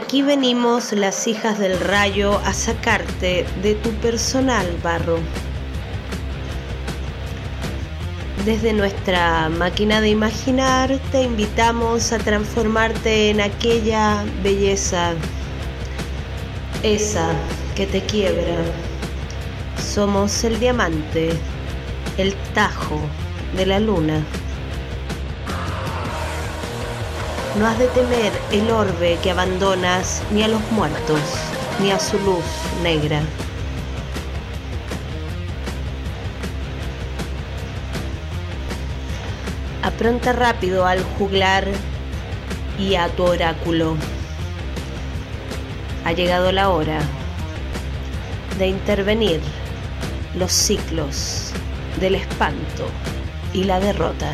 Aquí venimos las hijas del rayo a sacarte de tu personal barro. Desde nuestra máquina de imaginar te invitamos a transformarte en aquella belleza, esa que te quiebra. Somos el diamante, el tajo de la luna. No has de temer el orbe que abandonas ni a los muertos, ni a su luz negra. Apronta rápido al juglar y a tu oráculo. Ha llegado la hora de intervenir los ciclos del espanto y la derrota.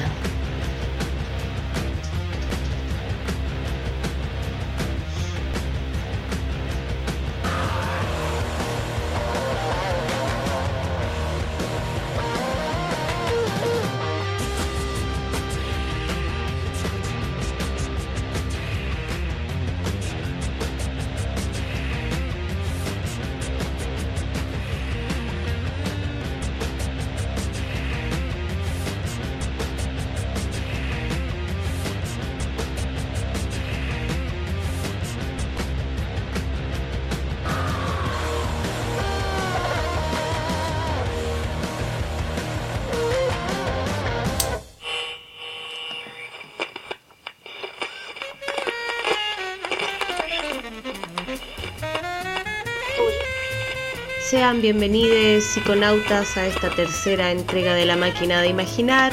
Sean bienvenidos psiconautas a esta tercera entrega de la máquina de imaginar,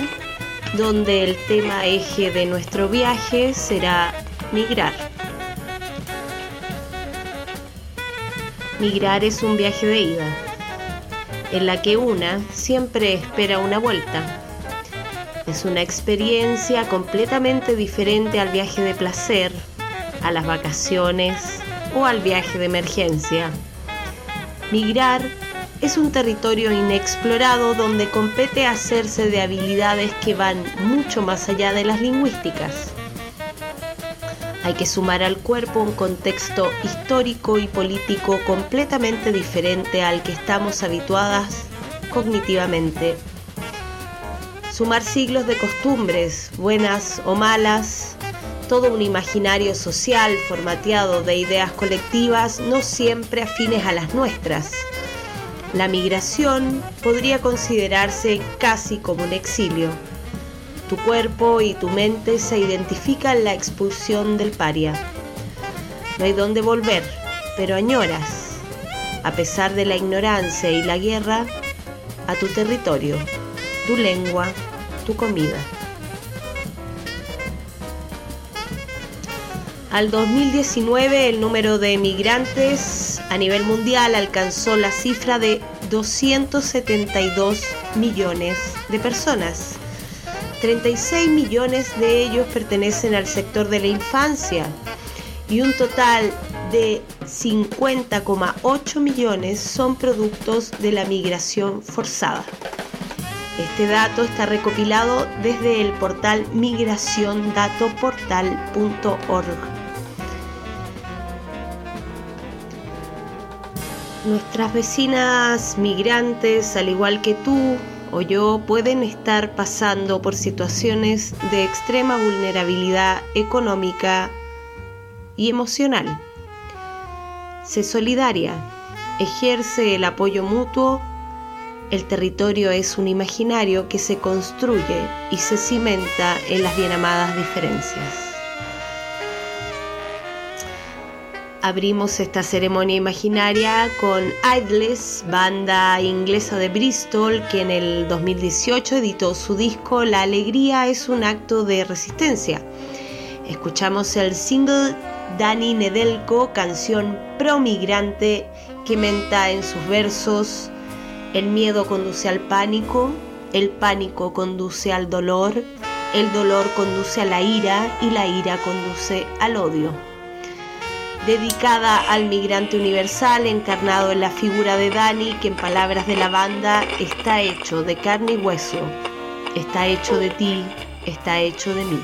donde el tema eje de nuestro viaje será migrar. Migrar es un viaje de ida, en la que una siempre espera una vuelta. Es una experiencia completamente diferente al viaje de placer, a las vacaciones o al viaje de emergencia. Migrar es un territorio inexplorado donde compete hacerse de habilidades que van mucho más allá de las lingüísticas. Hay que sumar al cuerpo un contexto histórico y político completamente diferente al que estamos habituadas cognitivamente. Sumar siglos de costumbres, buenas o malas, todo un imaginario social formateado de ideas colectivas no siempre afines a las nuestras. La migración podría considerarse casi como un exilio. Tu cuerpo y tu mente se identifican en la expulsión del paria. No hay dónde volver, pero añoras, a pesar de la ignorancia y la guerra, a tu territorio, tu lengua, tu comida. Al 2019 el número de emigrantes a nivel mundial alcanzó la cifra de 272 millones de personas. 36 millones de ellos pertenecen al sector de la infancia y un total de 50,8 millones son productos de la migración forzada. Este dato está recopilado desde el portal migraciondatoportal.org. Nuestras vecinas migrantes, al igual que tú o yo, pueden estar pasando por situaciones de extrema vulnerabilidad económica y emocional. Sé solidaria, ejerce el apoyo mutuo. El territorio es un imaginario que se construye y se cimenta en las bien amadas diferencias. Abrimos esta ceremonia imaginaria con Idles, banda inglesa de Bristol, que en el 2018 editó su disco La alegría es un acto de resistencia. Escuchamos el single Dani Nedelko, canción pro-migrante que menta en sus versos El miedo conduce al pánico, el pánico conduce al dolor, el dolor conduce a la ira y la ira conduce al odio dedicada al migrante universal encarnado en la figura de Dani, que en palabras de la banda está hecho de carne y hueso, está hecho de ti, está hecho de mí.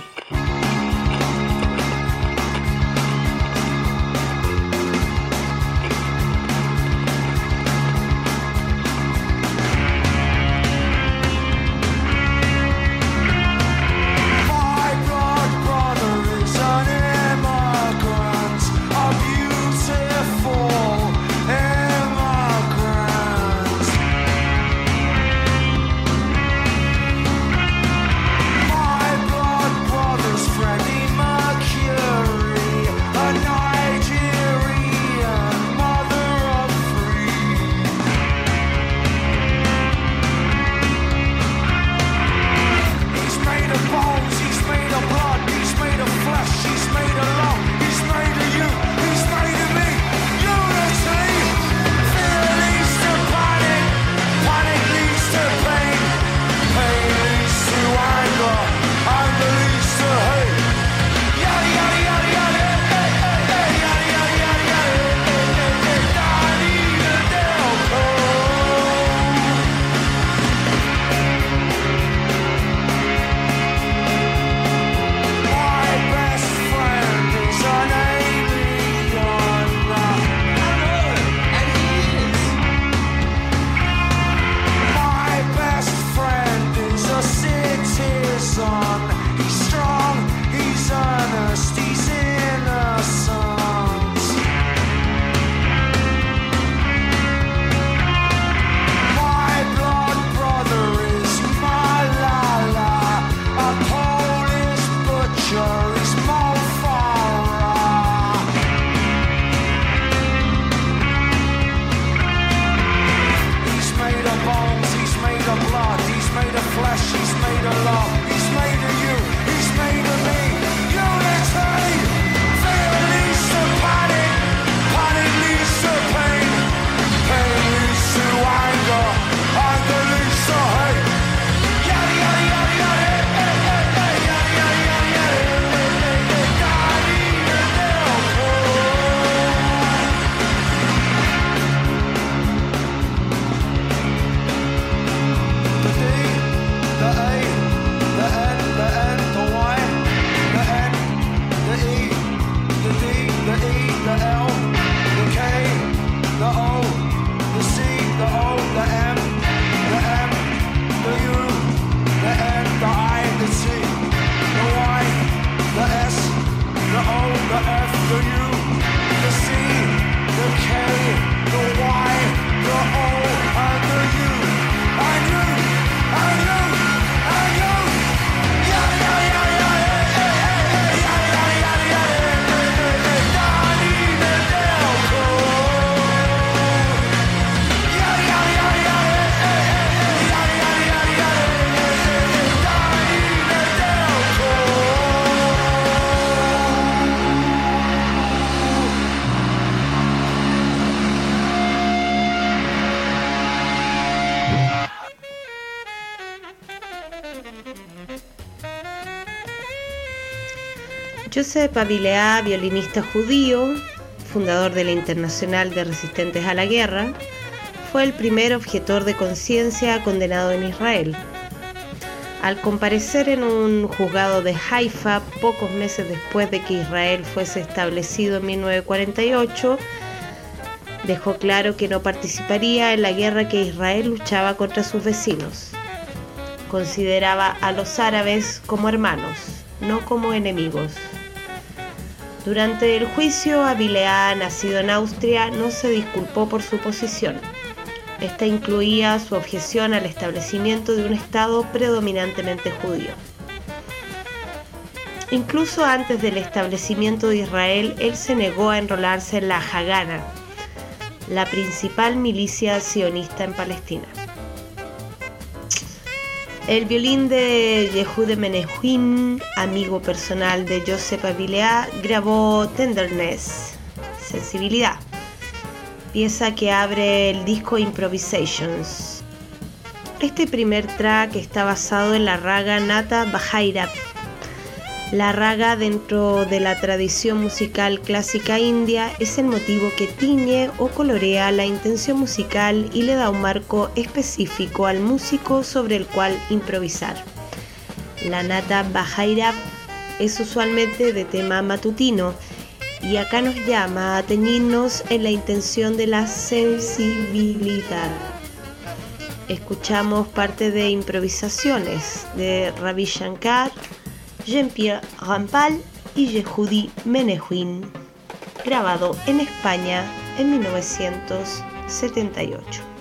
Joseph Avilea, violinista judío, fundador de la Internacional de Resistentes a la Guerra, fue el primer objetor de conciencia condenado en Israel. Al comparecer en un juzgado de Haifa pocos meses después de que Israel fuese establecido en 1948, dejó claro que no participaría en la guerra que Israel luchaba contra sus vecinos. Consideraba a los árabes como hermanos, no como enemigos. Durante el juicio, Avilea, nacido en Austria, no se disculpó por su posición. Esta incluía su objeción al establecimiento de un Estado predominantemente judío. Incluso antes del establecimiento de Israel, él se negó a enrolarse en la Hagana, la principal milicia sionista en Palestina. El violín de Yehude Menehuin, amigo personal de Joseph Avilea, grabó Tenderness, sensibilidad, pieza que abre el disco Improvisations. Este primer track está basado en la raga Nata Bajaira. La raga dentro de la tradición musical clásica india es el motivo que tiñe o colorea la intención musical y le da un marco específico al músico sobre el cual improvisar. La nata Bajaira es usualmente de tema matutino y acá nos llama a teñirnos en la intención de la sensibilidad. Escuchamos parte de improvisaciones de Ravi Shankar Jean-Pierre Rampal y Yehudi Menehuin, grabado en España en 1978.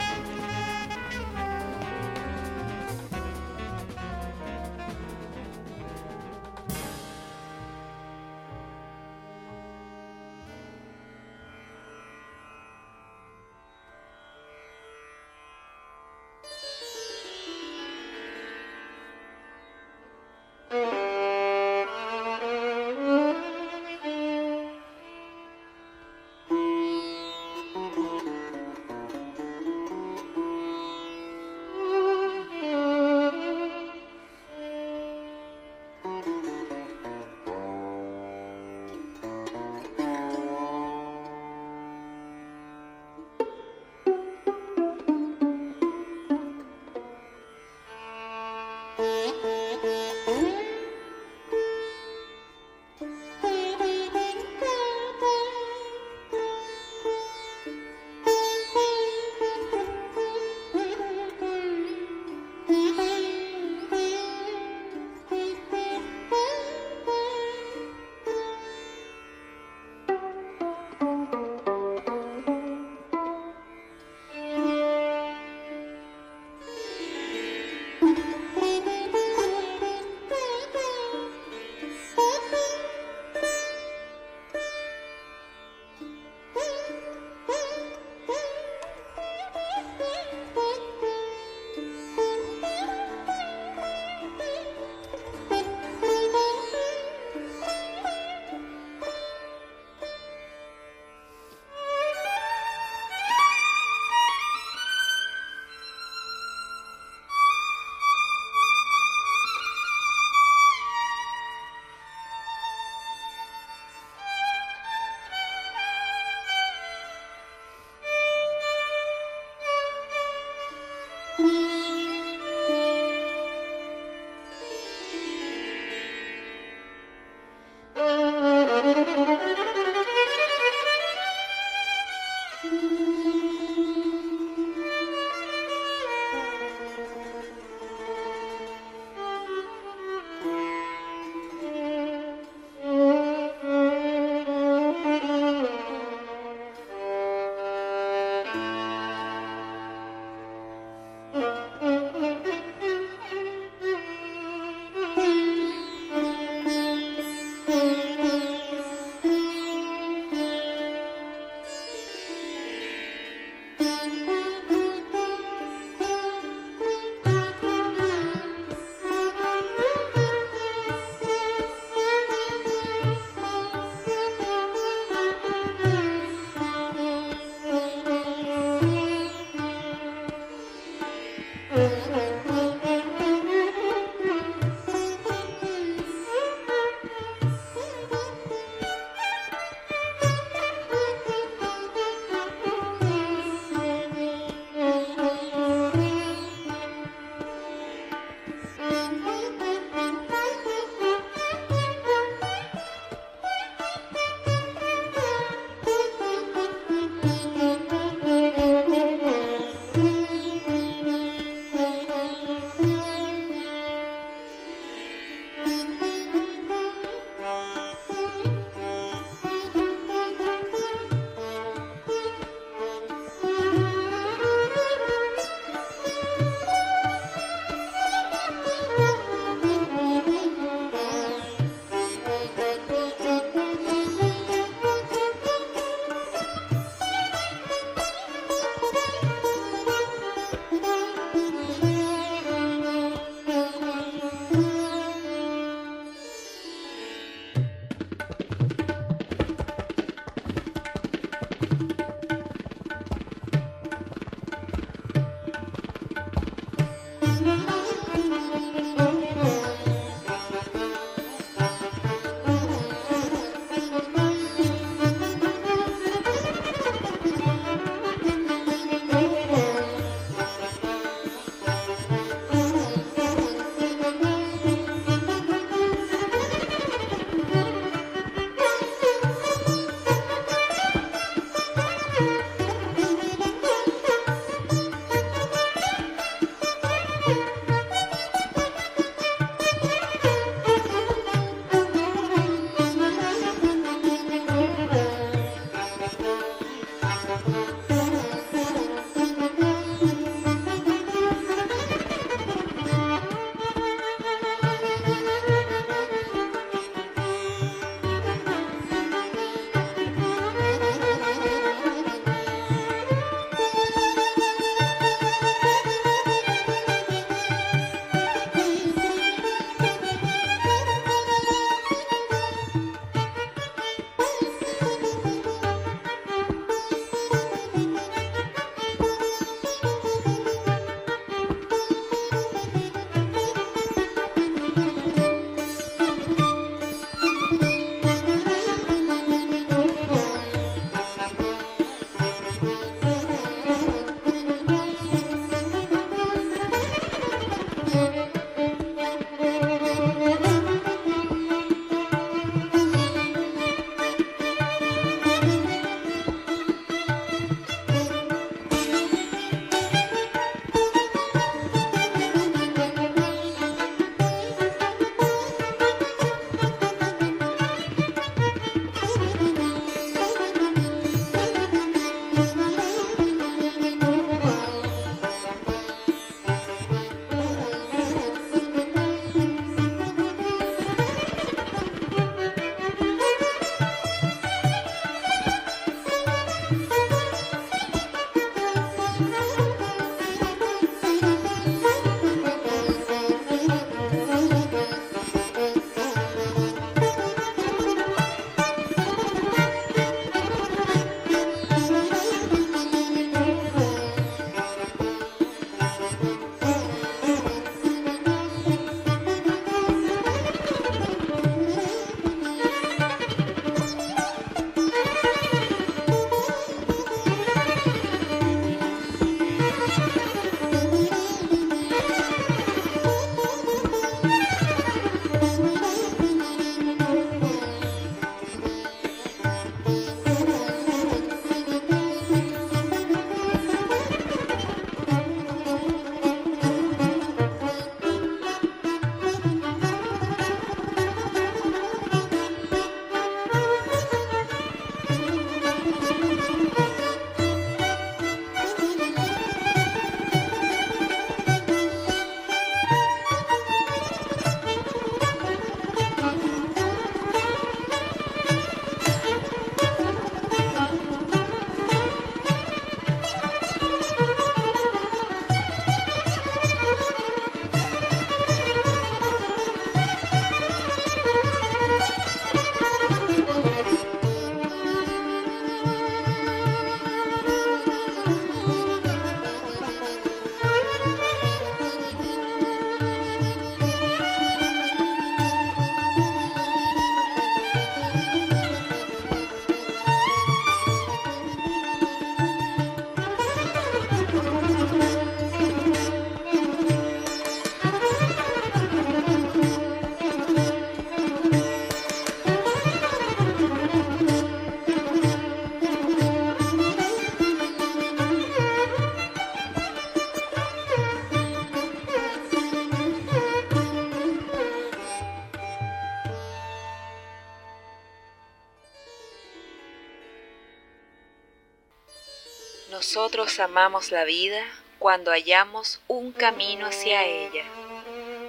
Nosotros amamos la vida cuando hallamos un camino hacia ella.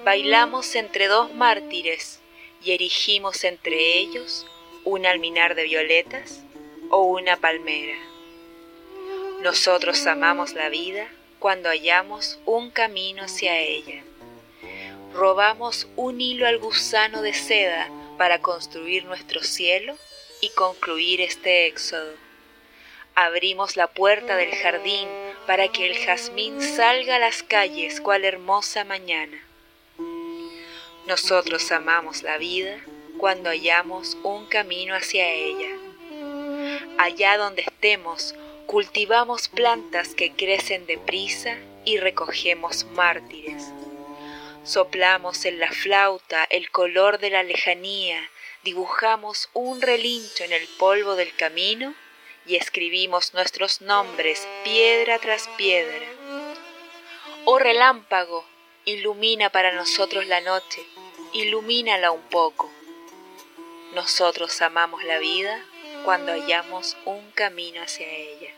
Bailamos entre dos mártires y erigimos entre ellos un alminar de violetas o una palmera. Nosotros amamos la vida cuando hallamos un camino hacia ella. Robamos un hilo al gusano de seda para construir nuestro cielo y concluir este éxodo. Abrimos la puerta del jardín para que el jazmín salga a las calles cual hermosa mañana. Nosotros amamos la vida cuando hallamos un camino hacia ella. Allá donde estemos, cultivamos plantas que crecen deprisa y recogemos mártires. Soplamos en la flauta el color de la lejanía, dibujamos un relincho en el polvo del camino y escribimos nuestros nombres piedra tras piedra. Oh relámpago, ilumina para nosotros la noche, ilumínala un poco. Nosotros amamos la vida cuando hallamos un camino hacia ella.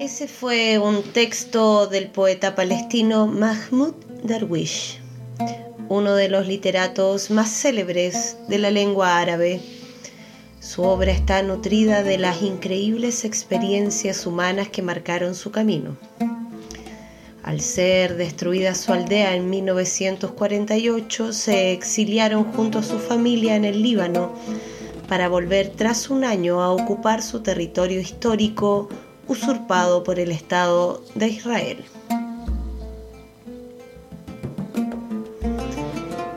Ese fue un texto del poeta palestino Mahmoud Darwish, uno de los literatos más célebres de la lengua árabe. Su obra está nutrida de las increíbles experiencias humanas que marcaron su camino. Al ser destruida su aldea en 1948, se exiliaron junto a su familia en el Líbano para volver tras un año a ocupar su territorio histórico usurpado por el Estado de Israel.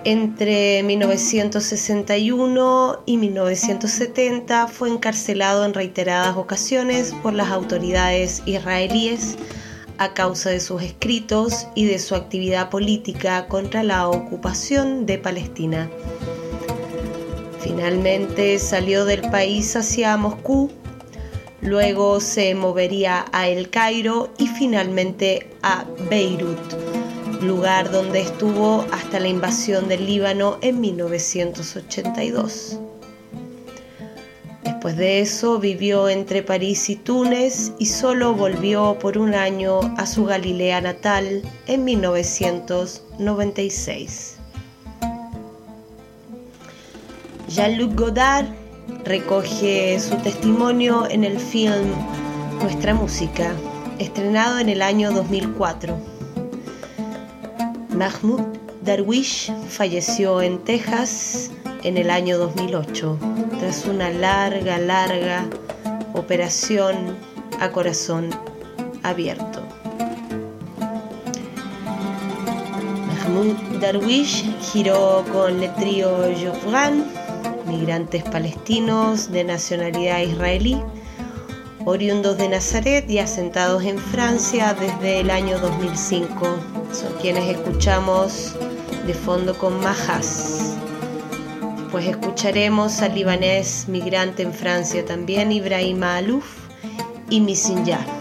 Entre 1961 y 1970 fue encarcelado en reiteradas ocasiones por las autoridades israelíes a causa de sus escritos y de su actividad política contra la ocupación de Palestina. Finalmente salió del país hacia Moscú Luego se movería a El Cairo y finalmente a Beirut, lugar donde estuvo hasta la invasión del Líbano en 1982. Después de eso vivió entre París y Túnez y solo volvió por un año a su Galilea natal en 1996. Jean-Luc Godard recoge su testimonio en el film Nuestra Música, estrenado en el año 2004. Mahmoud Darwish falleció en Texas en el año 2008, tras una larga, larga operación a corazón abierto. Mahmoud Darwish giró con el trío Jofran migrantes palestinos de nacionalidad israelí, oriundos de Nazaret y asentados en Francia desde el año 2005. Son quienes escuchamos de fondo con Majas. Pues escucharemos al libanés migrante en Francia también, Ibrahim Alouf y Misinja.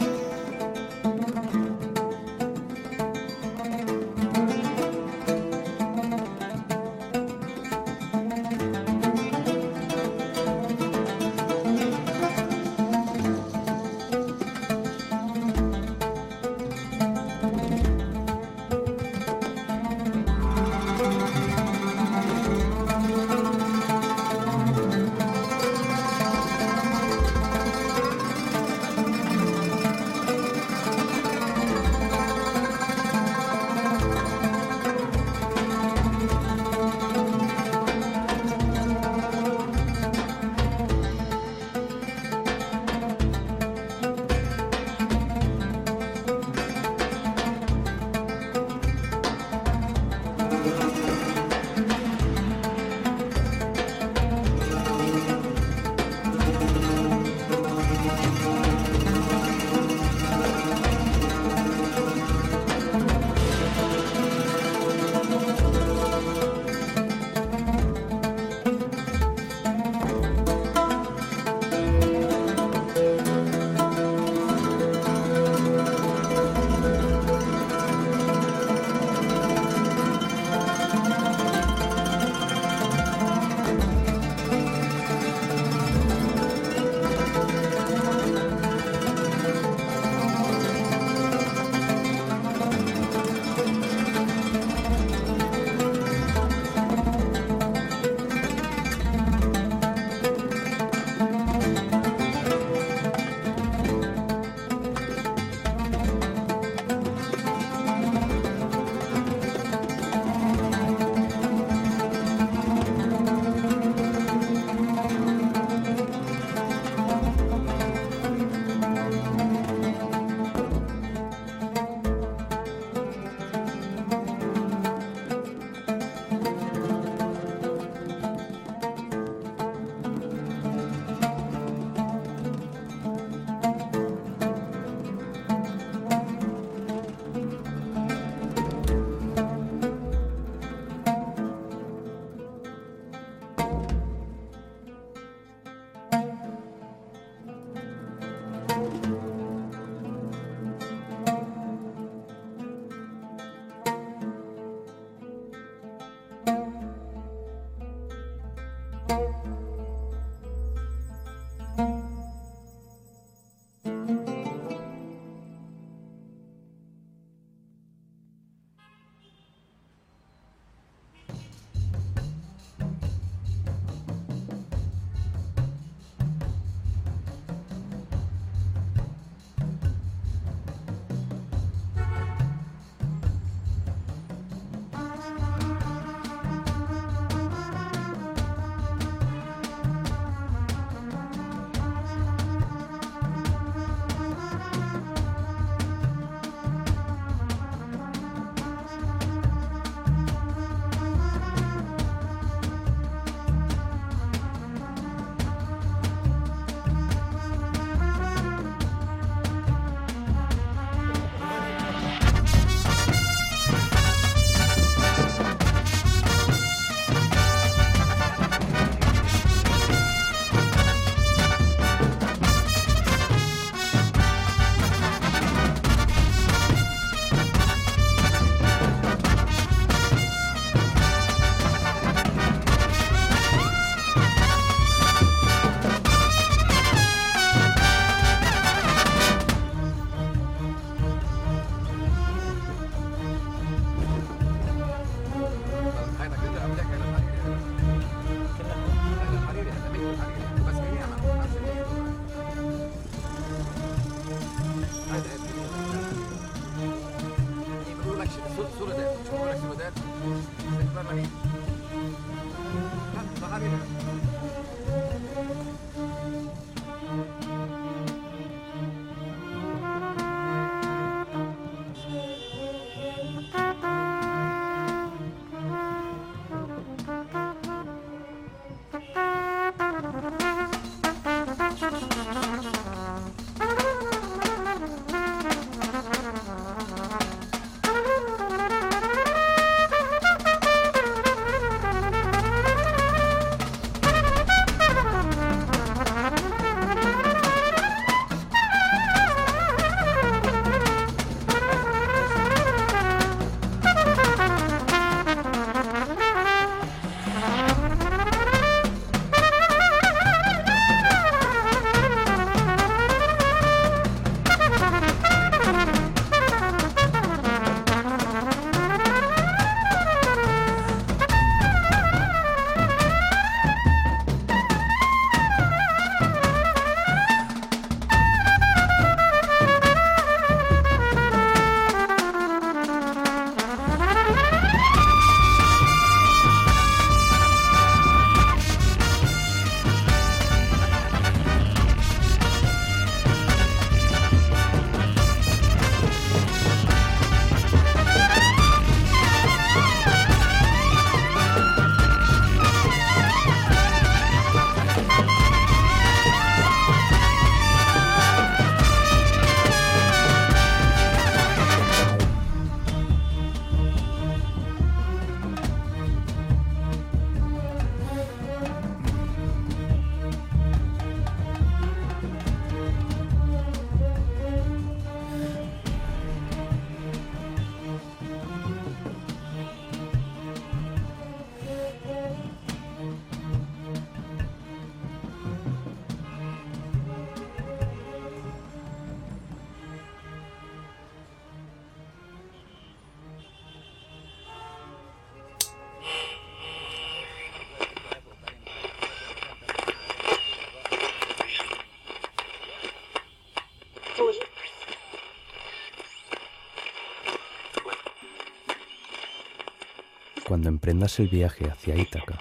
Cuando emprendas el viaje hacia Ítaca,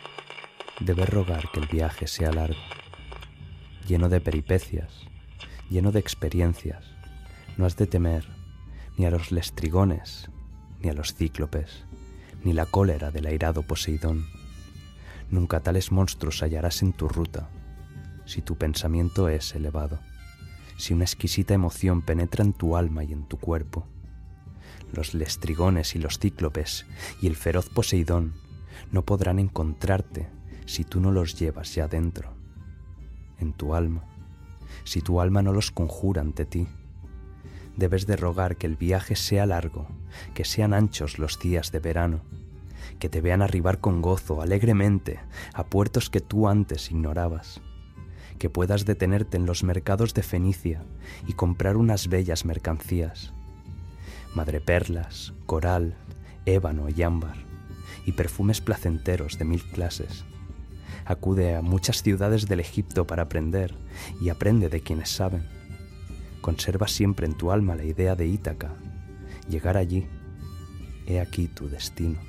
debes rogar que el viaje sea largo, lleno de peripecias, lleno de experiencias. No has de temer ni a los lestrigones, ni a los cíclopes, ni la cólera del airado Poseidón. Nunca tales monstruos hallarás en tu ruta, si tu pensamiento es elevado, si una exquisita emoción penetra en tu alma y en tu cuerpo los lestrigones y los cíclopes y el feroz Poseidón no podrán encontrarte si tú no los llevas ya dentro, en tu alma, si tu alma no los conjura ante ti. Debes de rogar que el viaje sea largo, que sean anchos los días de verano, que te vean arribar con gozo, alegremente, a puertos que tú antes ignorabas, que puedas detenerte en los mercados de Fenicia y comprar unas bellas mercancías, madreperlas, coral, ébano y ámbar, y perfumes placenteros de mil clases. Acude a muchas ciudades del Egipto para aprender y aprende de quienes saben. Conserva siempre en tu alma la idea de Ítaca, llegar allí. He aquí tu destino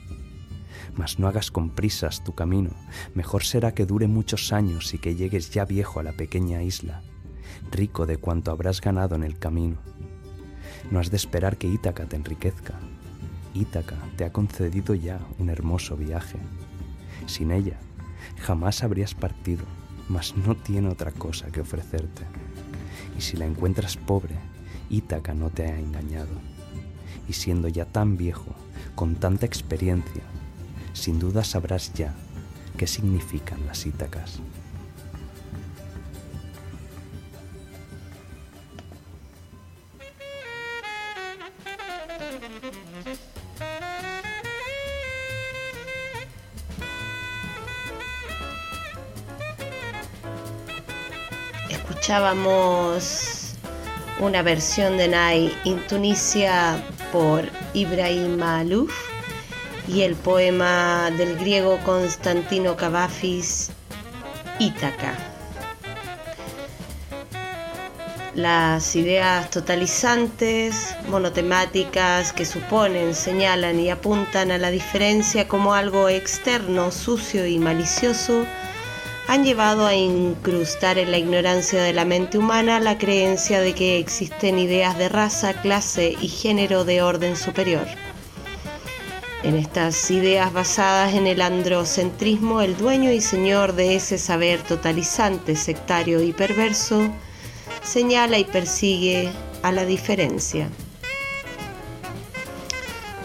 mas no hagas con prisas tu camino, mejor será que dure muchos años y que llegues ya viejo a la pequeña isla, rico de cuanto habrás ganado en el camino. No has de esperar que Ítaca te enriquezca. Ítaca te ha concedido ya un hermoso viaje. Sin ella, jamás habrías partido, mas no tiene otra cosa que ofrecerte. Y si la encuentras pobre, Ítaca no te ha engañado. Y siendo ya tan viejo, con tanta experiencia, sin duda sabrás ya qué significan las Ítacas. Escuchábamos una versión de Nai in Tunisia por Ibrahim Alouf y el poema del griego Constantino Cavafis, Ítaca. Las ideas totalizantes, monotemáticas que suponen, señalan y apuntan a la diferencia como algo externo, sucio y malicioso, han llevado a incrustar en la ignorancia de la mente humana la creencia de que existen ideas de raza, clase y género de orden superior. En estas ideas basadas en el androcentrismo, el dueño y señor de ese saber totalizante, sectario y perverso, señala y persigue a la diferencia.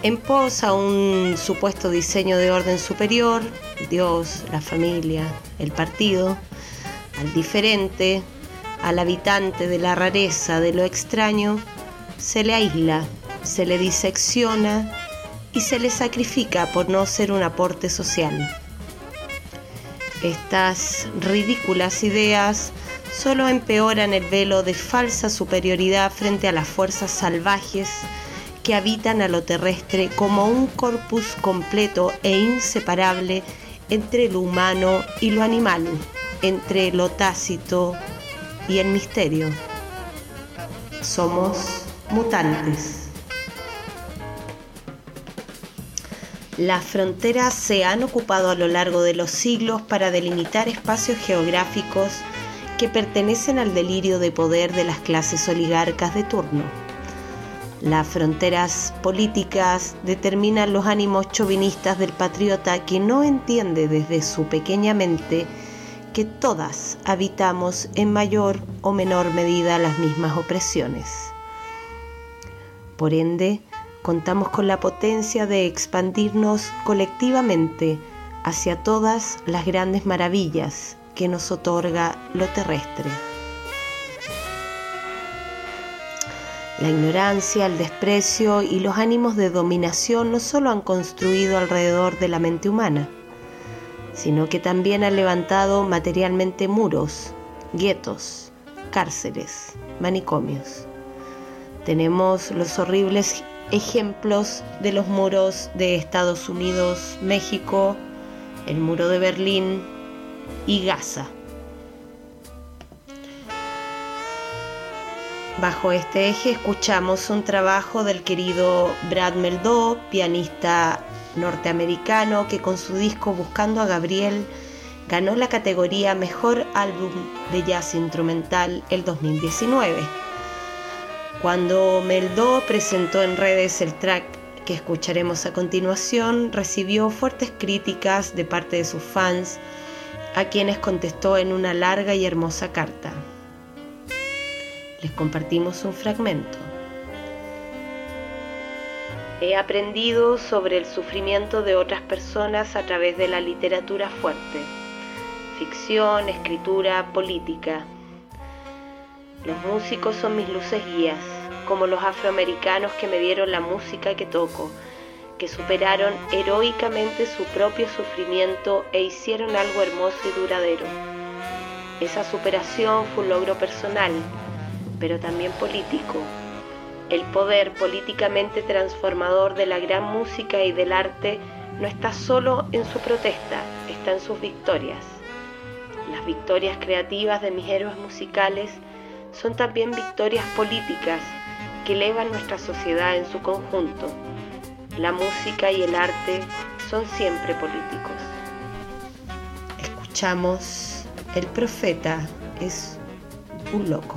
En pos a un supuesto diseño de orden superior, Dios, la familia, el partido, al diferente, al habitante de la rareza, de lo extraño, se le aísla, se le disecciona y se le sacrifica por no ser un aporte social. Estas ridículas ideas solo empeoran el velo de falsa superioridad frente a las fuerzas salvajes que habitan a lo terrestre como un corpus completo e inseparable entre lo humano y lo animal, entre lo tácito y el misterio. Somos mutantes. Las fronteras se han ocupado a lo largo de los siglos para delimitar espacios geográficos que pertenecen al delirio de poder de las clases oligarcas de turno. Las fronteras políticas determinan los ánimos chauvinistas del patriota que no entiende desde su pequeña mente que todas habitamos en mayor o menor medida las mismas opresiones. Por ende, contamos con la potencia de expandirnos colectivamente hacia todas las grandes maravillas que nos otorga lo terrestre. La ignorancia, el desprecio y los ánimos de dominación no solo han construido alrededor de la mente humana, sino que también han levantado materialmente muros, guetos, cárceles, manicomios. Tenemos los horribles ejemplos de los muros de Estados Unidos, México, el muro de Berlín y Gaza. Bajo este eje escuchamos un trabajo del querido Brad Meldó, pianista norteamericano que con su disco Buscando a Gabriel ganó la categoría Mejor Álbum de Jazz Instrumental el 2019. Cuando Meldó presentó en redes el track que escucharemos a continuación, recibió fuertes críticas de parte de sus fans, a quienes contestó en una larga y hermosa carta. Les compartimos un fragmento. He aprendido sobre el sufrimiento de otras personas a través de la literatura fuerte, ficción, escritura, política, los músicos son mis luces guías, como los afroamericanos que me dieron la música que toco, que superaron heroicamente su propio sufrimiento e hicieron algo hermoso y duradero. Esa superación fue un logro personal, pero también político. El poder políticamente transformador de la gran música y del arte no está solo en su protesta, está en sus victorias. Las victorias creativas de mis héroes musicales son también victorias políticas que elevan nuestra sociedad en su conjunto. La música y el arte son siempre políticos. Escuchamos, el profeta es un loco.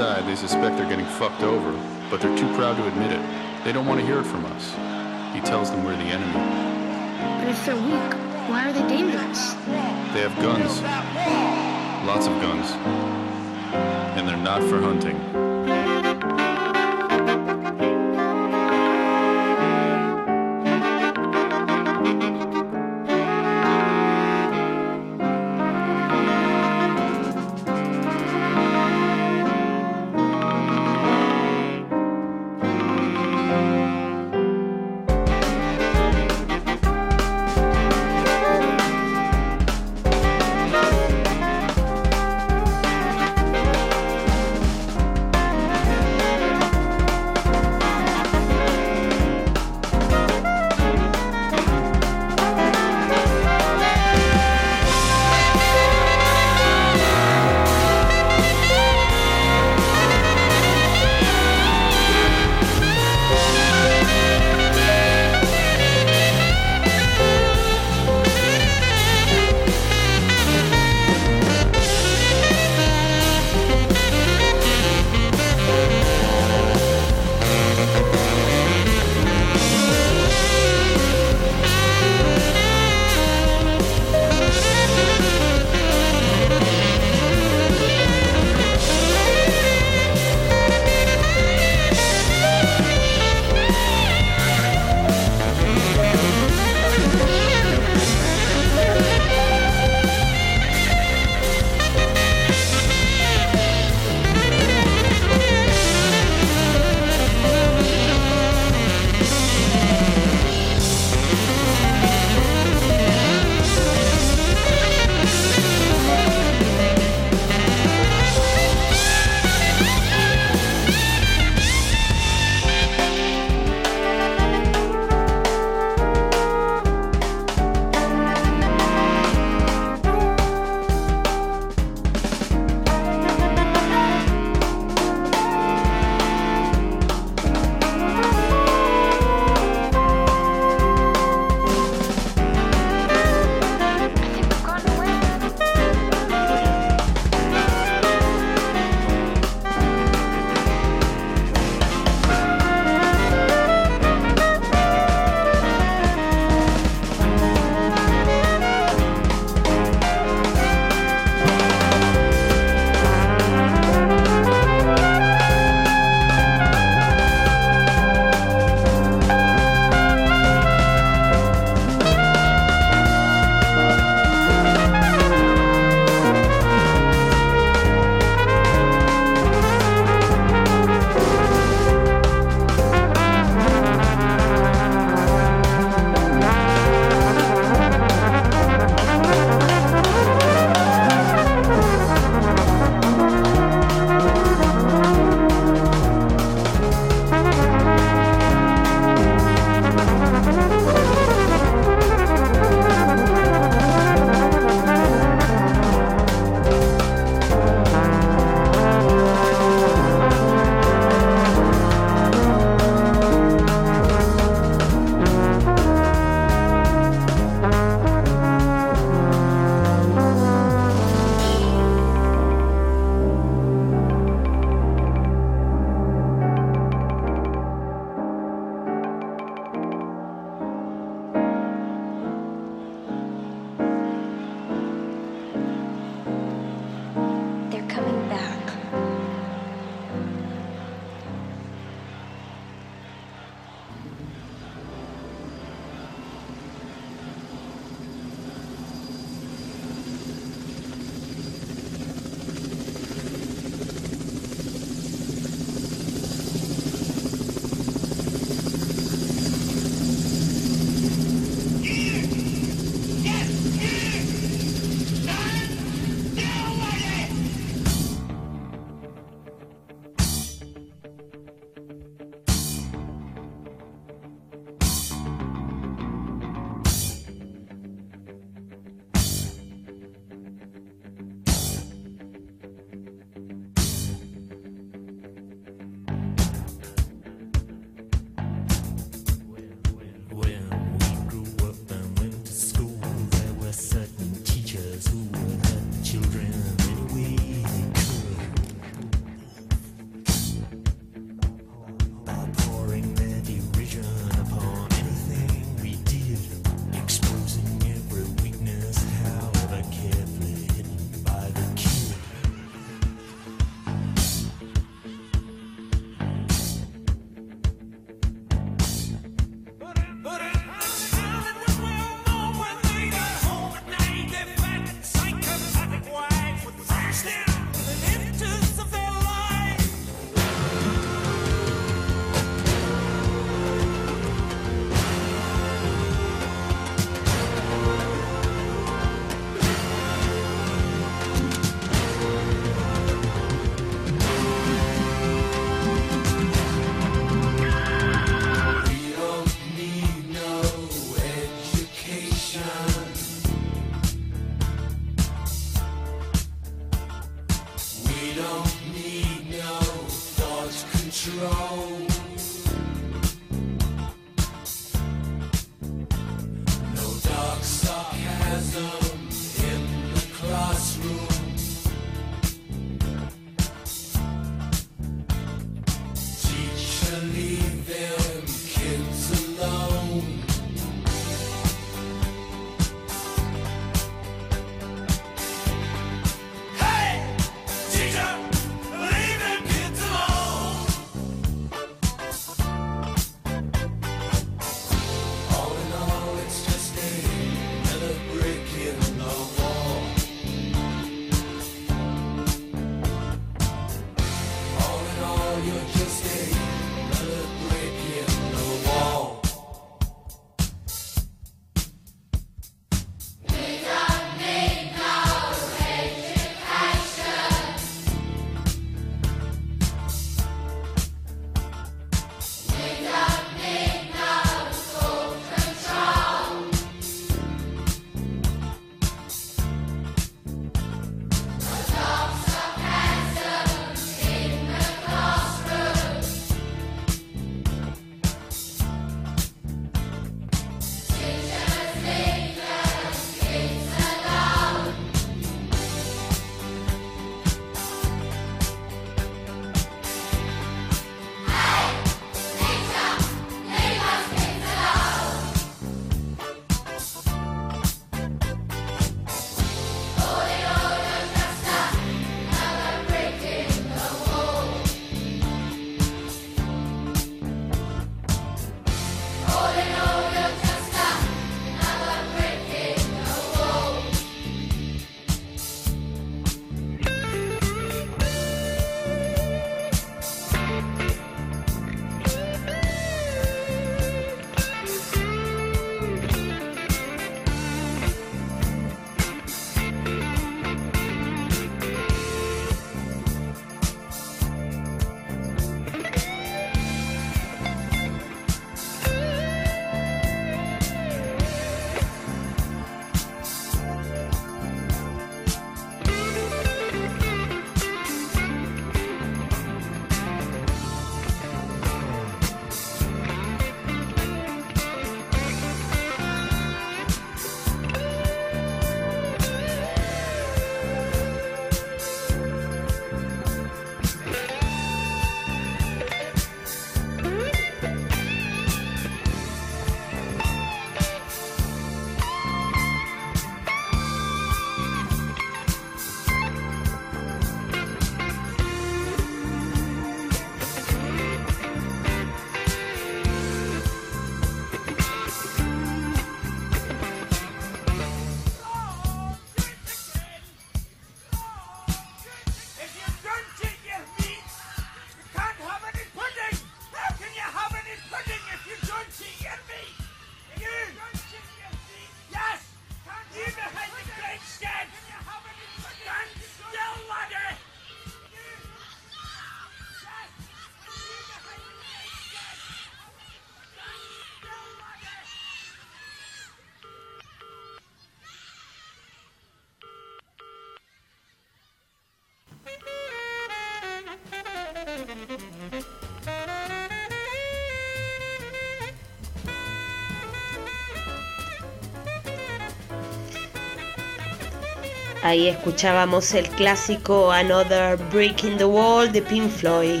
Ahí escuchábamos el clásico Another Break in the Wall de Pink Floyd.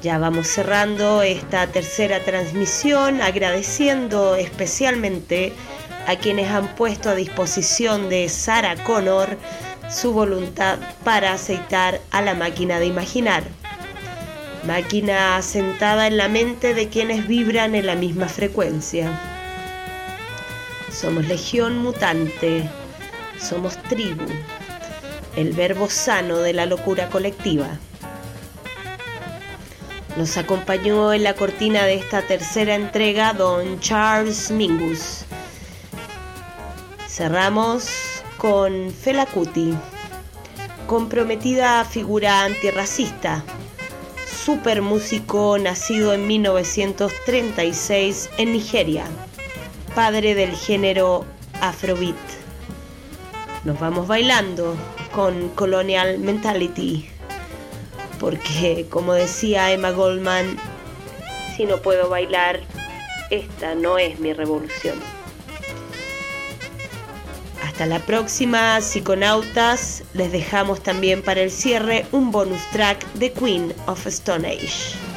Ya vamos cerrando esta tercera transmisión agradeciendo especialmente a quienes han puesto a disposición de Sarah Connor su voluntad para aceitar a la máquina de imaginar. Máquina asentada en la mente de quienes vibran en la misma frecuencia. Somos legión mutante somos tribu, el verbo sano de la locura colectiva. Nos acompañó en la cortina de esta tercera entrega don Charles Mingus. Cerramos con Fela Kuti, comprometida figura antirracista, super músico nacido en 1936 en Nigeria, padre del género Afrobeat. Nos vamos bailando con Colonial Mentality, porque como decía Emma Goldman, si no puedo bailar, esta no es mi revolución. Hasta la próxima, psiconautas. Les dejamos también para el cierre un bonus track de Queen of Stone Age.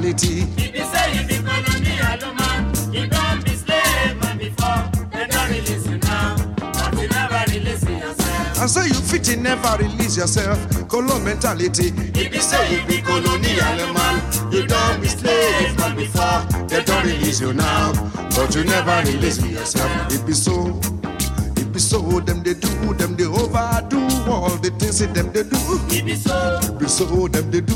Mentality. If you say you be colonial man, you don't be slave man before. They don't release you now, but you never release yourself. I say you fit in, never release yourself. Colo mentality. If you say you be colonial man, you don't be slave man before. They don't release you now, but you never release yourself. It be so. It be so. Them they do, them they overdo all the things that them they do. It be so. It be so. Them they do, them they do,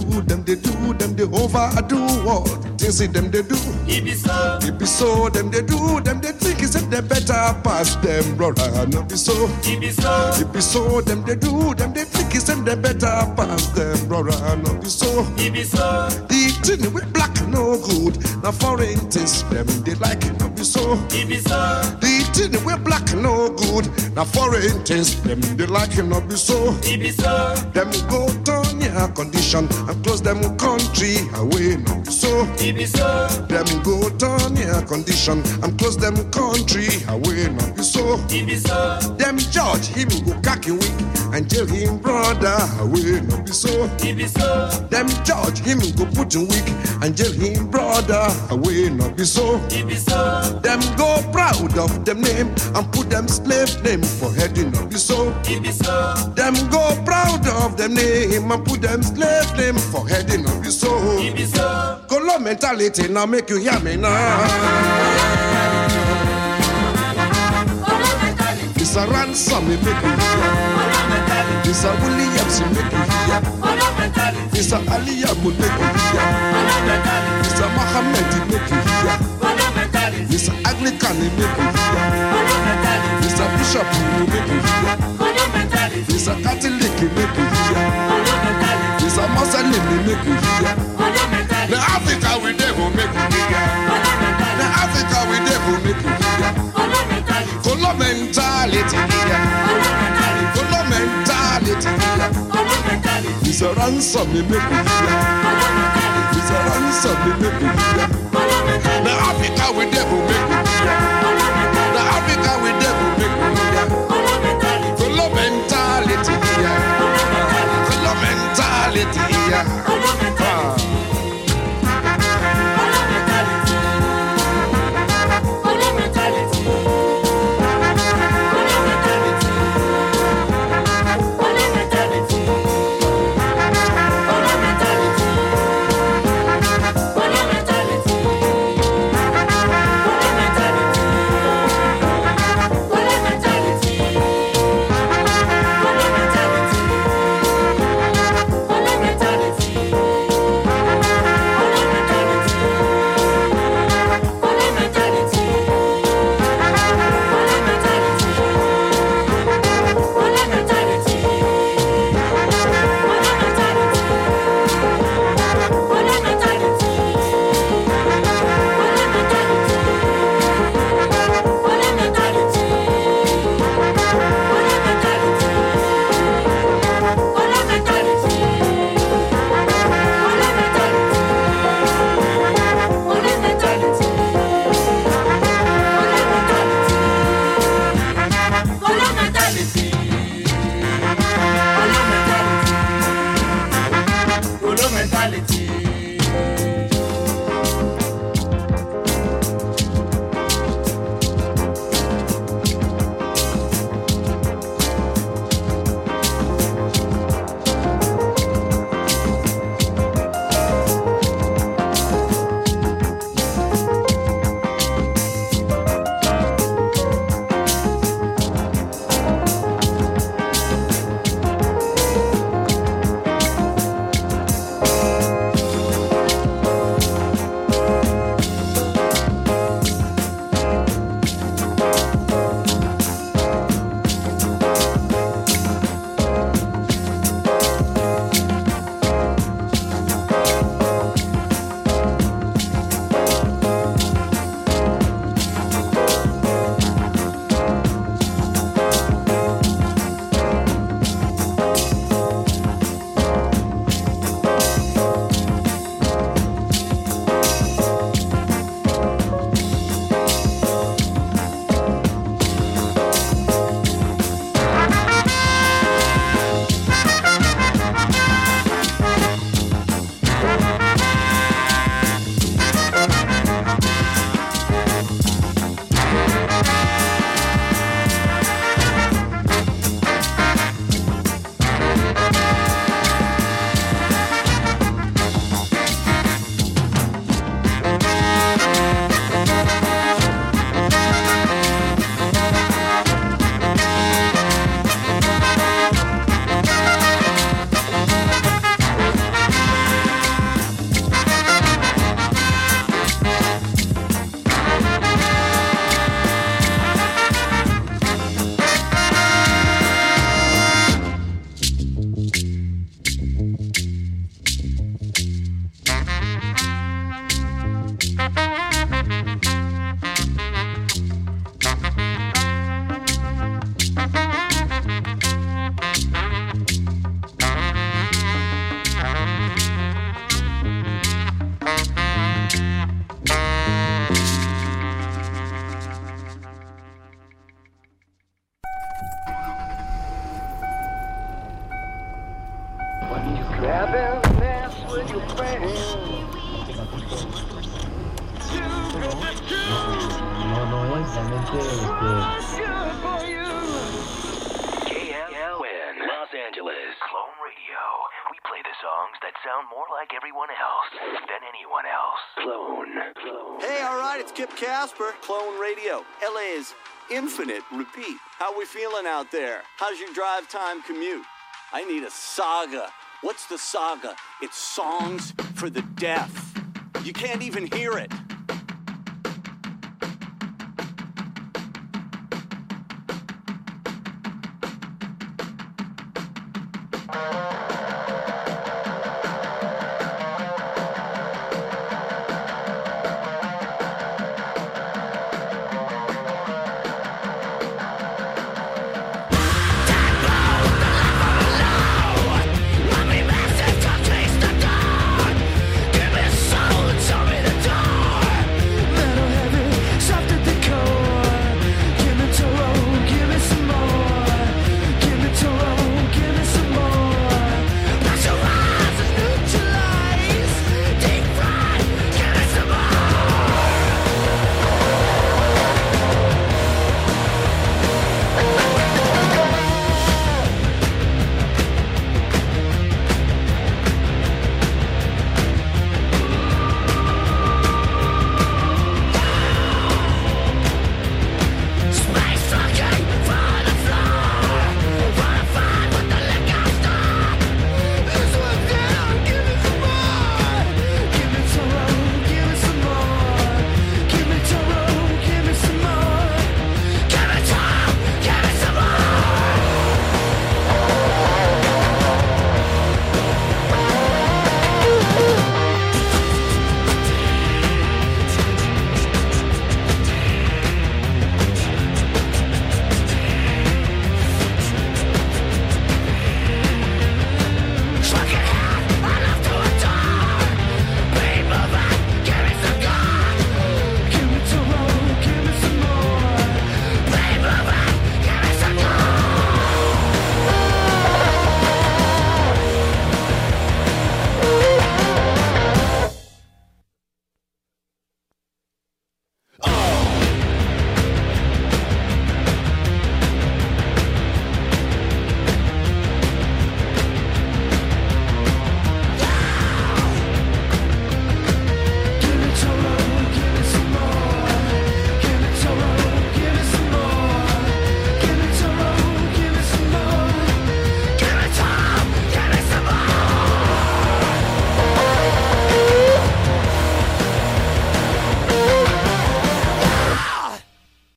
them they overdo all the things them they do. It be so. It be so. Them they do, them they think is that they better pass them, brother. No be so. It be so. It be so. Them they do, them they think is that they better pass them, brother. No be so. It be so. The thing with black no good. Now foreign things them they like it no be so. It be so. The thing with black no good. Now foreign things them they like it no be so. It be so. Them go turn your condition and close them country away no be so. So. Them go turn your condition and close them country away no be so. So. Them judge him go cocky weak and jail him brother away no be so. Them judge him go put him weak and jail him brother away no be so. Them go proud of them name and put them slave name for head no so. Be so. Them go proud of them name and put them slave name for head no be so. It be so. Color mentality now make you hear me now. It's a ransom me make you hear. It's a Williams me make you hear. It's a Aliyah me make you hear. It's a Muhammad me make you hear. It's a Anglican me make you hear. It's a Bishop me make you hear. It's a Catholic me make you hear. Hausa name they make we hear. Na Africa we make we hear. Na Africa we devil make we hear. Kolo here. Kolo here. It's a ransom make we hear. It's a ransom we make we hear. Na Africa we dey make we hear. Mentality infinite. Repeat. How we feeling out there? How's your drive time commute? I need a saga. What's the saga? It's songs for the deaf. You can't even hear it.